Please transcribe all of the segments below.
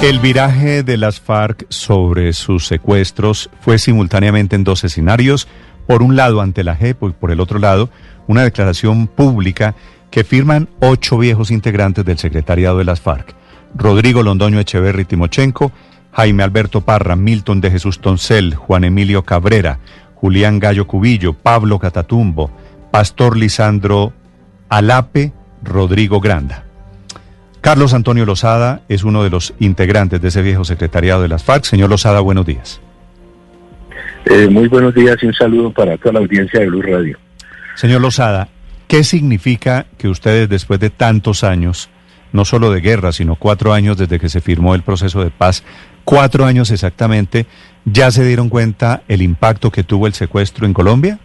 El viraje de las FARC sobre sus secuestros fue simultáneamente en dos escenarios. Por un lado ante la JEP y por el otro lado una declaración pública que firman ocho viejos integrantes del secretariado de las FARC. Rodrigo Londoño Echeverri Timochenko, Jaime Alberto Parra, Milton de Jesús Toncel, Juan Emilio Cabrera, Julián Gallo Cubillo, Pablo Catatumbo, Pastor Lisandro Alape, Rodrigo Granda. Carlos Antonio Lozada es uno de los integrantes de ese viejo secretariado de las FARC. Señor Lozada, buenos días. Eh, muy buenos días y un saludo para toda la audiencia de Blue Radio. Señor Lozada, ¿qué significa que ustedes después de tantos años, no solo de guerra, sino cuatro años desde que se firmó el proceso de paz, cuatro años exactamente, ya se dieron cuenta el impacto que tuvo el secuestro en Colombia?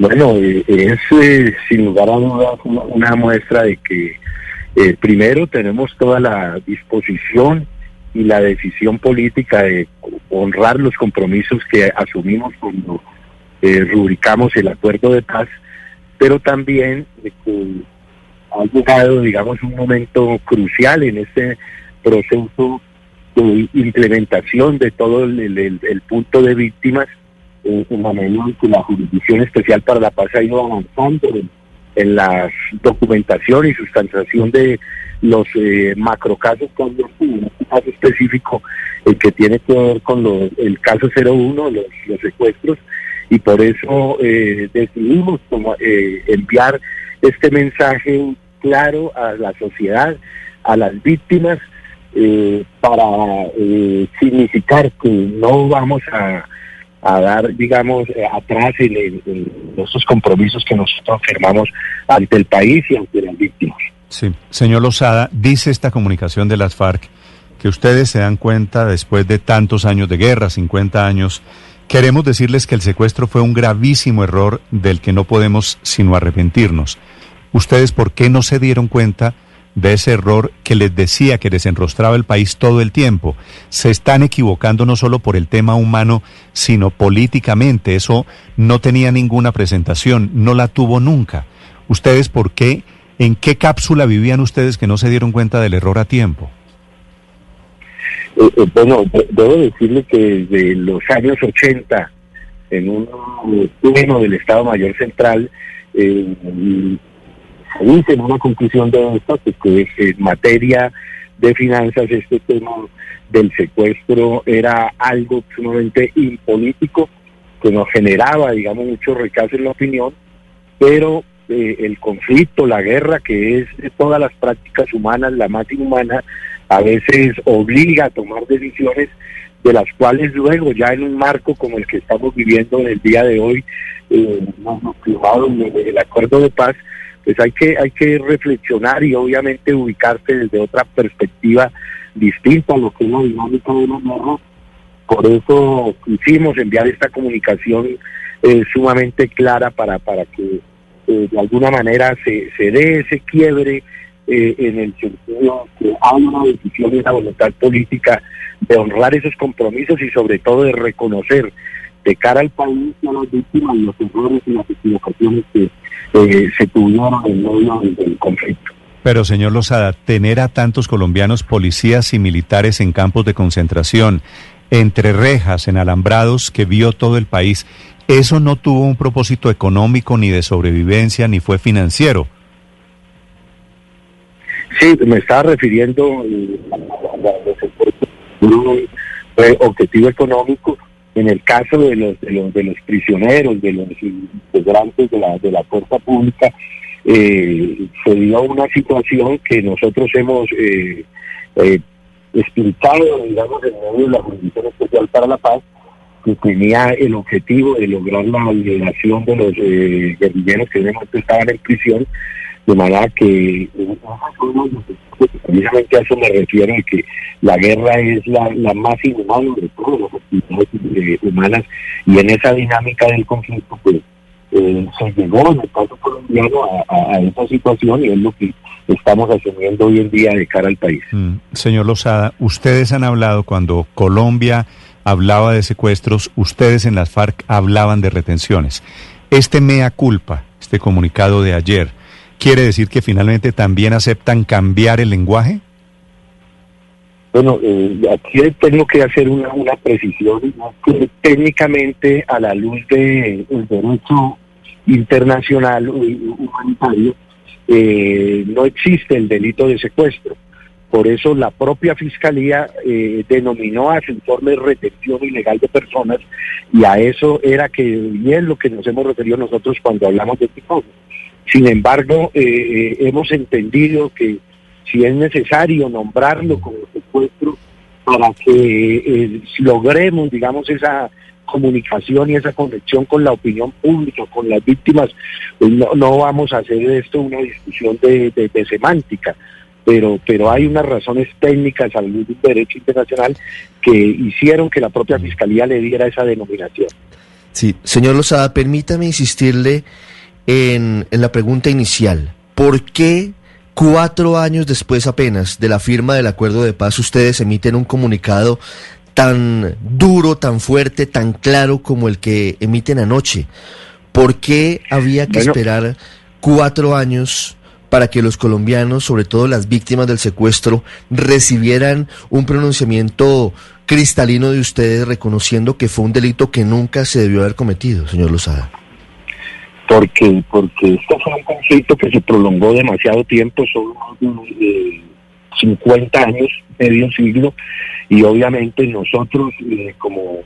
Bueno, eh, es eh, sin lugar a dudas una, muestra de que eh, primero tenemos toda la disposición y la decisión política de honrar los compromisos que asumimos cuando rubricamos el acuerdo de paz, pero también que ha llegado, digamos, un momento crucial en este proceso de implementación de todo el punto de víctimas en la medida en que la Jurisdicción Especial para la Paz ha ido avanzando en, la documentación y sustanciación de los eh, macrocasos que en este caso específico, el que tiene que ver con el caso 01, los, los secuestros, y por eso eh, decidimos eh, enviar este mensaje claro a la sociedad, a las víctimas, eh, para significar que no vamos a a dar, digamos, eh, atrás en, esos compromisos que nosotros firmamos ante el país y ante las víctimas. Sí, señor Lozada, dice esta comunicación de las FARC que ustedes se dan cuenta después de tantos años de guerra, 50 años, queremos decirles que el secuestro fue un gravísimo error del que no podemos sino arrepentirnos. ¿Ustedes por qué no se dieron cuenta? De ese error que les decía que desenrostraba el país todo el tiempo. Se están equivocando no solo por el tema humano, sino políticamente. Eso no tenía ninguna presentación, no la tuvo nunca. ¿Ustedes por qué? ¿En qué cápsula vivían ustedes que no se dieron cuenta del error a tiempo? Eh, eh, bueno, debo decirle que desde los años 80, en un pleno del Estado Mayor Central, eh, dice en una conclusión de esto que, en materia de finanzas este tema del secuestro era algo sumamente impolítico que nos generaba, digamos, mucho rechazo en la opinión, pero eh, el conflicto, la guerra, que es de todas las prácticas humanas, la más inhumana, a veces obliga a tomar decisiones de las cuales luego ya en un marco como el que estamos viviendo en el día de hoy, eh, en el acuerdo de paz, pues hay que, hay que reflexionar y obviamente ubicarse desde otra perspectiva distinta a lo que es la dinámica de la guerra. Por eso quisimos enviar esta comunicación eh, sumamente clara para, para que eh, de alguna manera se, se dé ese quiebre eh, en el sentido que hay una decisión y una voluntad política de honrar esos compromisos y sobre todo de reconocer de cara al país y a las víctimas los errores y las equivocaciones que eh, se tuvieron en medio del conflicto. Pero, señor Lozada, tener a tantos colombianos policías y militares en campos de concentración, entre rejas, en alambrados que vio todo el país, ¿eso no tuvo un propósito económico ni de sobrevivencia ni fue financiero? Sí, me estaba refiriendo eh, a, un objetivo económico en el caso de los, de los, de los prisioneros, de los integrantes de la, de la fuerza pública, eh, se dio una situación que nosotros hemos eh, eh, explicado, digamos, en medio de la Jurisdicción Especial para la Paz, que tenía el objetivo de lograr la liberación de los eh, guerrilleros que estaban en prisión, de manera que precisamente a eso me refiero, de que la guerra es la, más inhumana de todas las actividades eh, humanas y en esa dinámica del conflicto pues eh, se llegó en el caso colombiano a, esa situación y es lo que estamos asumiendo hoy en día de cara al país. Mm, señor Lozada, ustedes han hablado cuando Colombia hablaba de secuestros, ustedes en las FARC hablaban de retenciones. Este mea culpa, este comunicado de ayer, ¿quiere decir que finalmente también aceptan cambiar el lenguaje? Bueno, eh, aquí tengo que hacer una, una precisión. técnicamente, a la luz del derecho internacional humanitario, eh, no existe el delito de secuestro. Por eso la propia Fiscalía eh, denominó a su informe retención ilegal de personas y a eso era que es lo que nos hemos referido nosotros cuando hablamos de este. Sin embargo, eh, hemos entendido que si es necesario nombrarlo como secuestro para que eh, logremos, digamos, esa comunicación y esa conexión con la opinión pública, con las víctimas, pues no, vamos a hacer esto una discusión de, semántica, pero, pero hay unas razones técnicas del derecho internacional que hicieron que la propia. Fiscalía le diera esa denominación. Sí, señor Lozada, permítame insistirle en, en la pregunta inicial. ¿Por qué Cuatro años después apenas de la firma del acuerdo de paz, ustedes emiten un comunicado tan duro, tan fuerte, tan claro como el que emiten anoche. ¿Por qué había que esperar cuatro años para que los colombianos, sobre todo las víctimas del secuestro, recibieran un pronunciamiento cristalino de ustedes reconociendo que fue un delito que nunca se debió haber cometido, señor Lozada? Porque porque esto fue un conflicto que se prolongó demasiado tiempo, son eh, 50 años, medio siglo, y obviamente nosotros eh, como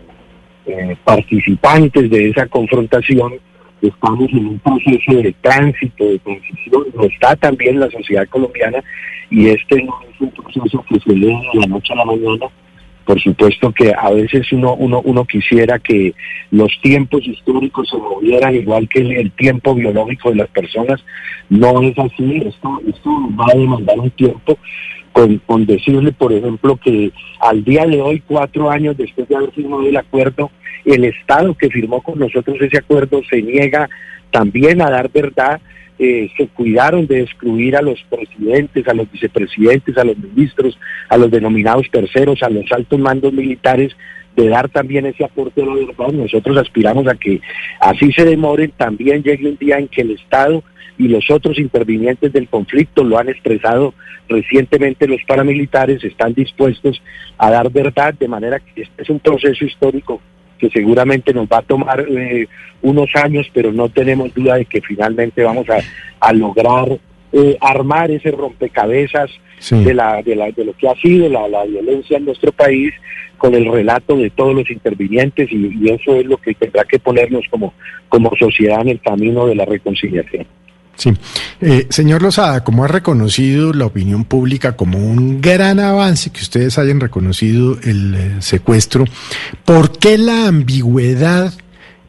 eh, participantes de esa confrontación estamos en un proceso de tránsito, de transición, no está también la sociedad colombiana, y este no es un proceso que se lee de la noche a la mañana, por supuesto que a veces uno, uno, uno quisiera que los tiempos históricos se movieran igual que el, tiempo biológico de las personas. No es así, esto, esto va a demandar un tiempo. Con, con decirle, por ejemplo, que al día de hoy, cuatro años después de haber firmado el acuerdo, el Estado que firmó con nosotros ese acuerdo se niega también a dar verdad eh, se cuidaron de excluir a los presidentes, a los vicepresidentes, a los ministros, a los denominados terceros, a los altos mandos militares, de dar también ese aporte a la verdad. Nosotros aspiramos a que así se demoren, también llegue un día en que el Estado y los otros intervinientes del conflicto lo han expresado recientemente los paramilitares, están dispuestos a dar verdad, de manera que este es un proceso histórico que seguramente nos va a tomar eh, unos años, pero no tenemos duda de que finalmente vamos a, lograr eh, armar ese rompecabezas de, la, de, la, de lo que ha sido la, la, violencia en nuestro país con el relato de todos los intervinientes y, y eso es lo que tendrá que ponernos como, como sociedad en el camino de la reconciliación. Sí. Eh, señor Lozada, ¿cómo ha reconocido la opinión pública como un gran avance que ustedes hayan reconocido el eh, secuestro? ¿Por qué la ambigüedad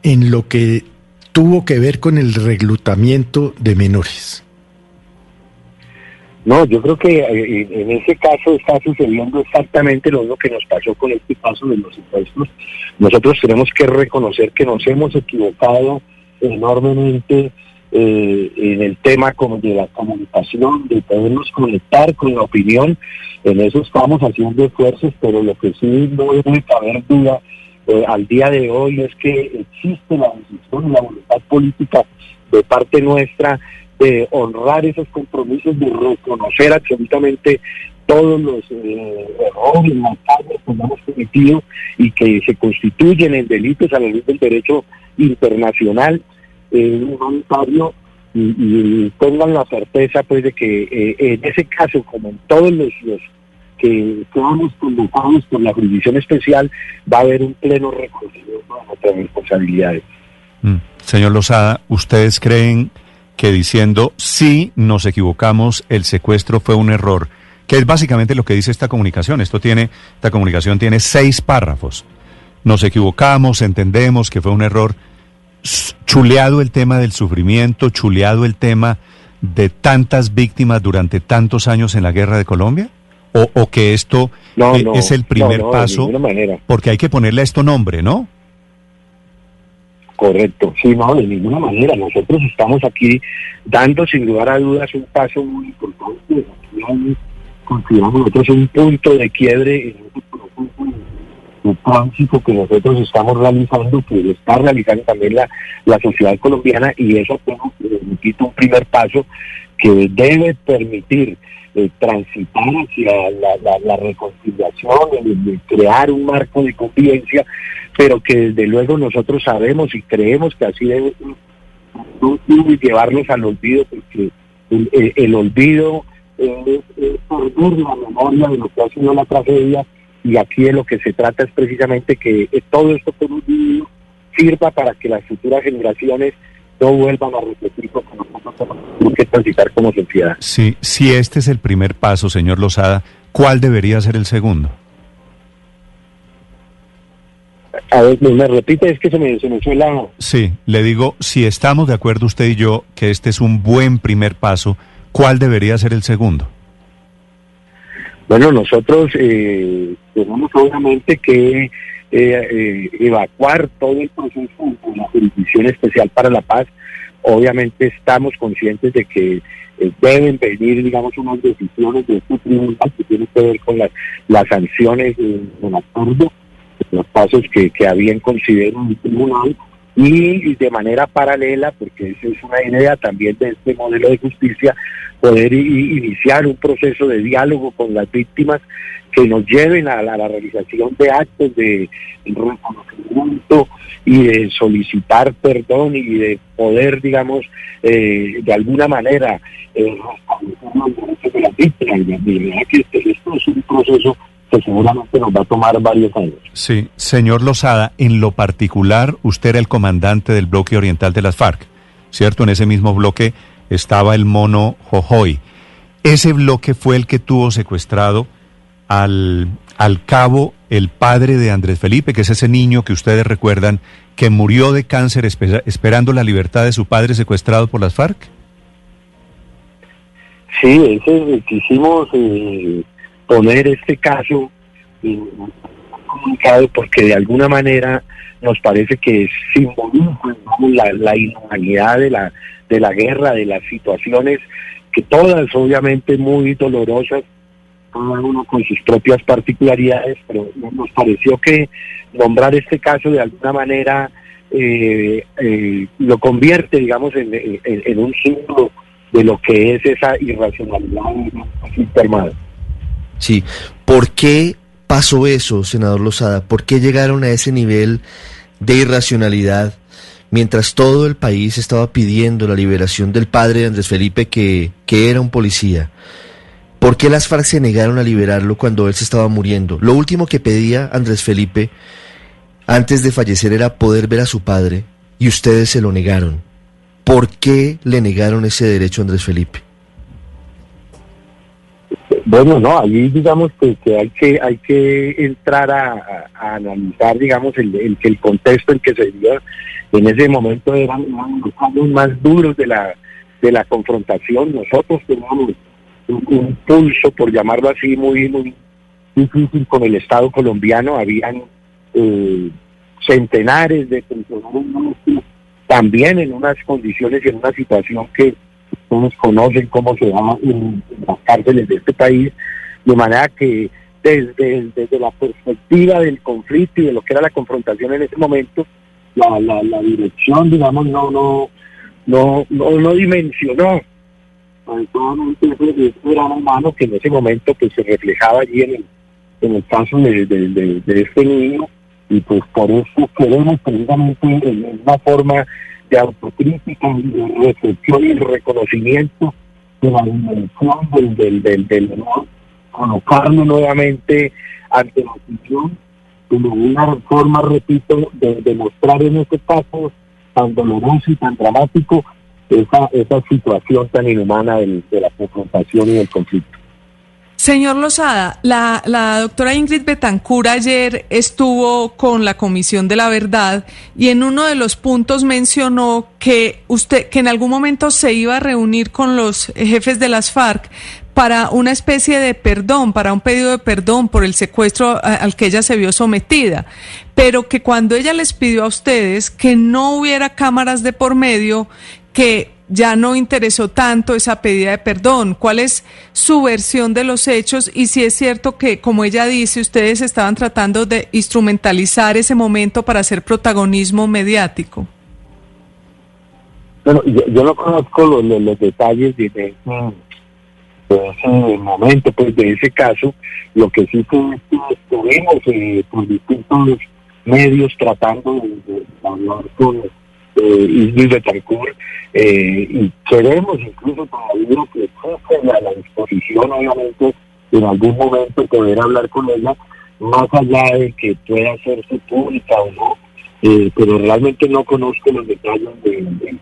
en lo que tuvo que ver con el reclutamiento de menores? No, yo creo que eh, en ese caso está sucediendo exactamente lo mismo que nos pasó con este caso de los secuestros. Nosotros tenemos que reconocer que nos hemos equivocado enormemente eh, en el tema como de la comunicación, de podernos conectar con la opinión. En eso estamos haciendo esfuerzos, pero lo que sí no debe caber duda eh, al día de hoy es que existe la decisión y la voluntad política de parte nuestra de honrar esos compromisos, de reconocer absolutamente todos los eh, errores, las que hemos cometido y que se constituyen en delitos a la luz del derecho internacional eh, humanitario y, tengan la certeza pues de que eh, en ese caso, como en todos los, que quedamos convocados por la jurisdicción especial, va a haber un pleno reconocimiento de nuestras responsabilidades. Mm. Señor Lozada, ¿ustedes creen que diciendo sí nos equivocamos, el secuestro fue un error? Que es básicamente lo que dice esta comunicación. Esto tiene, esta comunicación tiene seis párrafos. Nos equivocamos, entendemos que fue un error chuleado el tema del sufrimiento, chuleado el tema de tantas víctimas durante tantos años en la guerra de Colombia? ¿O, que esto eh, es el primer paso? Porque hay que ponerle a esto nombre, ¿no? Correcto, sí, no, de ninguna manera. Nosotros estamos aquí dando sin lugar a dudas un paso muy importante. Consideramos nosotros un punto de quiebre en proceso tránsito que nosotros estamos realizando, que está realizando también la, la sociedad colombiana y eso tengo un primer paso que debe permitir eh, transitar hacia la, la, reconciliación de, crear un marco de convivencia, pero que desde luego nosotros sabemos y creemos que así debe llevarlos al olvido, porque el, olvido es, perder la memoria de lo que ha sido la tragedia y aquí de lo que se trata es precisamente que todo esto sirva para que las futuras generaciones no vuelvan a repetir lo que nosotros tenemos que transitar como sociedad. Sí, si este es el primer paso, señor Lozada, ¿cuál debería ser el segundo? A ver, me repite, es que se me, se me fue la... Sí, le digo, si estamos de acuerdo usted y yo que este es un buen primer paso, ¿cuál debería ser el segundo? Bueno, nosotros eh, tenemos obviamente que eh, eh, evacuar todo el proceso de la Jurisdicción Especial para la Paz. Obviamente estamos conscientes de que deben venir, digamos, unas decisiones de este tribunal que tienen que ver con las, las sanciones en acuerdo, los pasos que, que habían considerado el tribunal y de manera paralela, porque esa es una idea también de este modelo de justicia, poder iniciar un proceso de diálogo con las víctimas que nos lleven a la, realización de actos de reconocimiento y de solicitar perdón y de poder, digamos, eh, de alguna manera eh, los derechos de las víctimas. Y que esto es un proceso que seguramente nos va a tomar varios años. Sí, señor Lozada, en lo particular, usted era el comandante del bloque oriental de las FARC, ¿cierto? En ese mismo bloque estaba el mono Jojoy. Ese bloque fue el que tuvo secuestrado al, al cabo el padre de Andrés Felipe, que es ese niño que ustedes recuerdan que murió de cáncer esperando la libertad de su padre secuestrado por las FARC. Sí, ese quisimos eh, poner este caso en comunicado porque de alguna manera nos parece que simboliza la, la inhumanidad de la de la guerra, de las situaciones que todas obviamente muy dolorosas, cada uno con sus propias particularidades, pero nos pareció que nombrar este caso de alguna manera eh, eh, lo convierte, digamos, en, un símbolo de lo que es esa irracionalidad armada. Sí, ¿por qué pasó eso, senador Lozada? ¿Por qué llegaron a ese nivel de irracionalidad? mientras todo el país estaba pidiendo la liberación del padre de Andrés Felipe, que, que era un policía. ¿Por qué las FARC se negaron a liberarlo cuando él se estaba muriendo? Lo último que pedía Andrés Felipe antes de fallecer era poder ver a su padre y ustedes se lo negaron. ¿Por qué le negaron ese derecho a Andrés Felipe? Bueno, no, ahí digamos que, hay que hay que entrar a, analizar, digamos, el, el, contexto en que se dio. En ese momento eran, los más duros de la de la confrontación. Nosotros teníamos un, pulso, por llamarlo así, muy muy difícil con el Estado colombiano. Habían eh, centenares de funcionarios también en unas condiciones y en una situación que todos conocen cómo se llama en, las cárceles de este país, de manera que desde, desde la perspectiva del conflicto y de lo que era la confrontación en ese momento, la, la, dirección, digamos, no, no, no, no, dimensionó adecuadamente ese, gran humano que en ese momento pues se reflejaba allí en el, en el caso de, de, este niño y pues por eso queremos precisamente en una forma de autocrítica, de reflexión y reconocimiento de la dimensión del, del, del, del honor, colocarlo nuevamente ante la opinión como una forma, repito, de demostrar en este caso tan doloroso y tan dramático esa, esa situación tan inhumana de la confrontación y del conflicto. Señor Lozada, la, la doctora Ingrid Betancur ayer estuvo con la Comisión de la Verdad y en uno de los puntos mencionó que usted, que en algún momento se iba a reunir con los jefes de las FARC para una especie de perdón, para un pedido de perdón por el secuestro al que ella se vio sometida, pero que cuando ella les pidió a ustedes que no hubiera cámaras de por medio, que ya no interesó tanto esa pedida de perdón. ¿Cuál es su versión de los hechos? Y si es cierto que, como ella dice, ustedes estaban tratando de instrumentalizar ese momento para hacer protagonismo mediático. Bueno, yo, no conozco los, detalles de, ese momento, pues de ese caso, lo que sí fue que estuvimos eh, por distintos medios tratando de, hablar con eh, Ismael Betancourt eh, y queremos incluso todavía que existe a la disposición, obviamente, en algún momento poder hablar con ella, más allá de que pueda hacerse pública o no, eh, pero realmente no conozco los detalles de, de,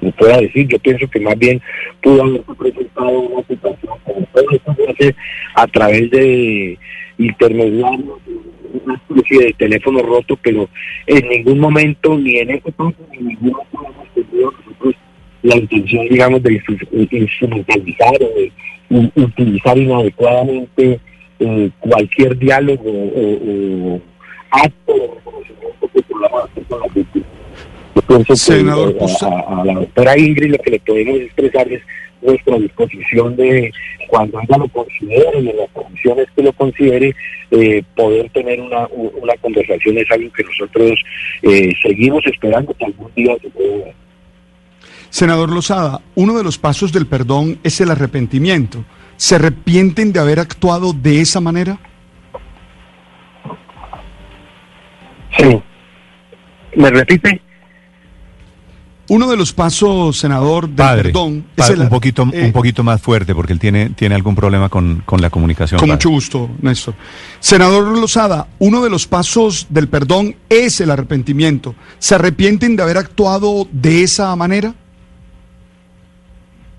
me pueda decir. Yo pienso que más bien pudo haber presentado una situación como todo esto se hace a través de intermediarios, una especie de teléfono roto, pero en ningún momento, ni en este caso, ni en ningún otro hemos tenido nosotros la intención, digamos, de instrumentalizar o de utilizar inadecuadamente eh, cualquier diálogo o, o acto de reconocimiento que podamos hacer con las víctimas. Pienso Senador, que a, a, a, la doctora Ingrid lo que le podemos expresar es nuestra disposición de, cuando ella lo considere y en las condiciones que lo considere, eh, poder tener una, una conversación es algo que nosotros eh, seguimos esperando que algún día se pueda. Senador Lozada, uno de los pasos del perdón es el arrepentimiento. ¿Se arrepienten de haber actuado de esa manera? Sí. ¿Me repite? Uno de los pasos, senador, del Padre, perdón padre, es el un poquito, eh, un poquito más fuerte porque él tiene, tiene algún problema con, con la comunicación. Con padre. mucho gusto, Néstor. Senador Lozada, uno de los pasos del perdón es el arrepentimiento. ¿Se arrepienten de haber actuado de esa manera?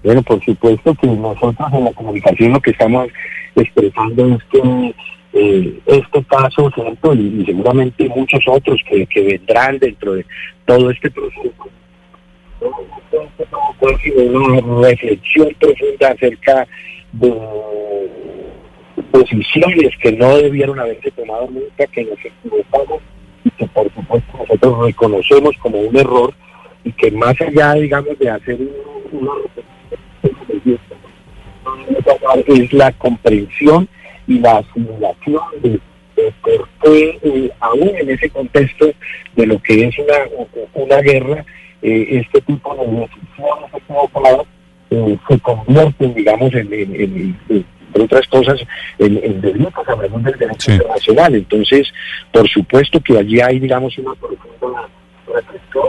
Bueno, por supuesto que nosotros en la comunicación lo que estamos expresando es que eh, este caso, ¿cierto? Y, y, seguramente muchos otros que, que vendrán dentro de todo este proceso, una reflexión profunda acerca de posiciones que no debieron haberse tomado nunca, que nos equivocamos y que por supuesto nosotros reconocemos como un error y que más allá, digamos, de hacer una es la comprensión y la asimilación de, de por qué, eh, aún en ese contexto de lo que es una, una guerra, eh, este tipo de decisiones equivocadas eh, se convierten, digamos, en, en, en, en entre otras cosas, en, en delitos, hablamos del derecho Sí. internacional. Entonces, por supuesto que allí hay, digamos, una profunda reflexión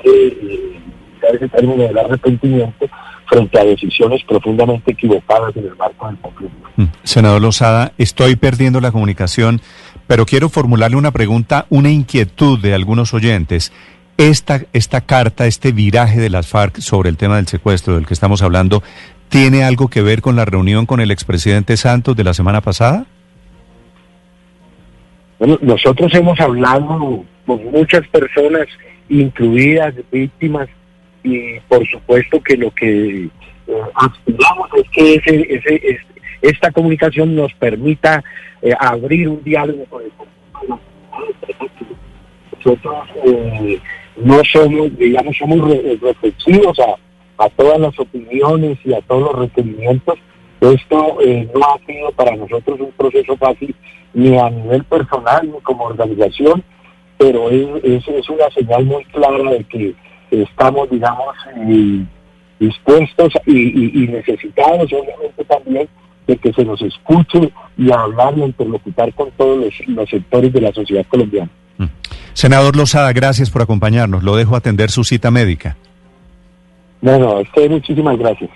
que eh, ese término del arrepentimiento frente a decisiones profundamente equivocadas en el marco del conflicto. Mm. Senador Lozada, estoy perdiendo la comunicación, pero quiero formularle una pregunta, una inquietud de algunos oyentes. Esta, esta carta, este viraje de las FARC sobre el tema del secuestro del que estamos hablando, ¿tiene algo que ver con la reunión con el expresidente Santos de la semana pasada? Bueno, nosotros hemos hablado con muchas personas, incluidas víctimas, y por supuesto que lo que eh, aspiramos es que ese, ese, es, esta comunicación nos permita eh, abrir un diálogo con el nosotros eh, no somos, digamos, somos re reflexivos a, a, todas las opiniones y a todos los requerimientos. Esto eh, no ha sido para nosotros un proceso fácil ni a nivel personal ni como organización, pero es, es, una señal muy clara de que estamos, digamos, eh, dispuestos y, y, y, necesitados, obviamente, también de que se nos escuche y hablar y interlocutar con todos los, los sectores de la sociedad colombiana. Senador Lozada, gracias por acompañarnos. Lo dejo atender su cita médica. Bueno, a usted muchísimas gracias.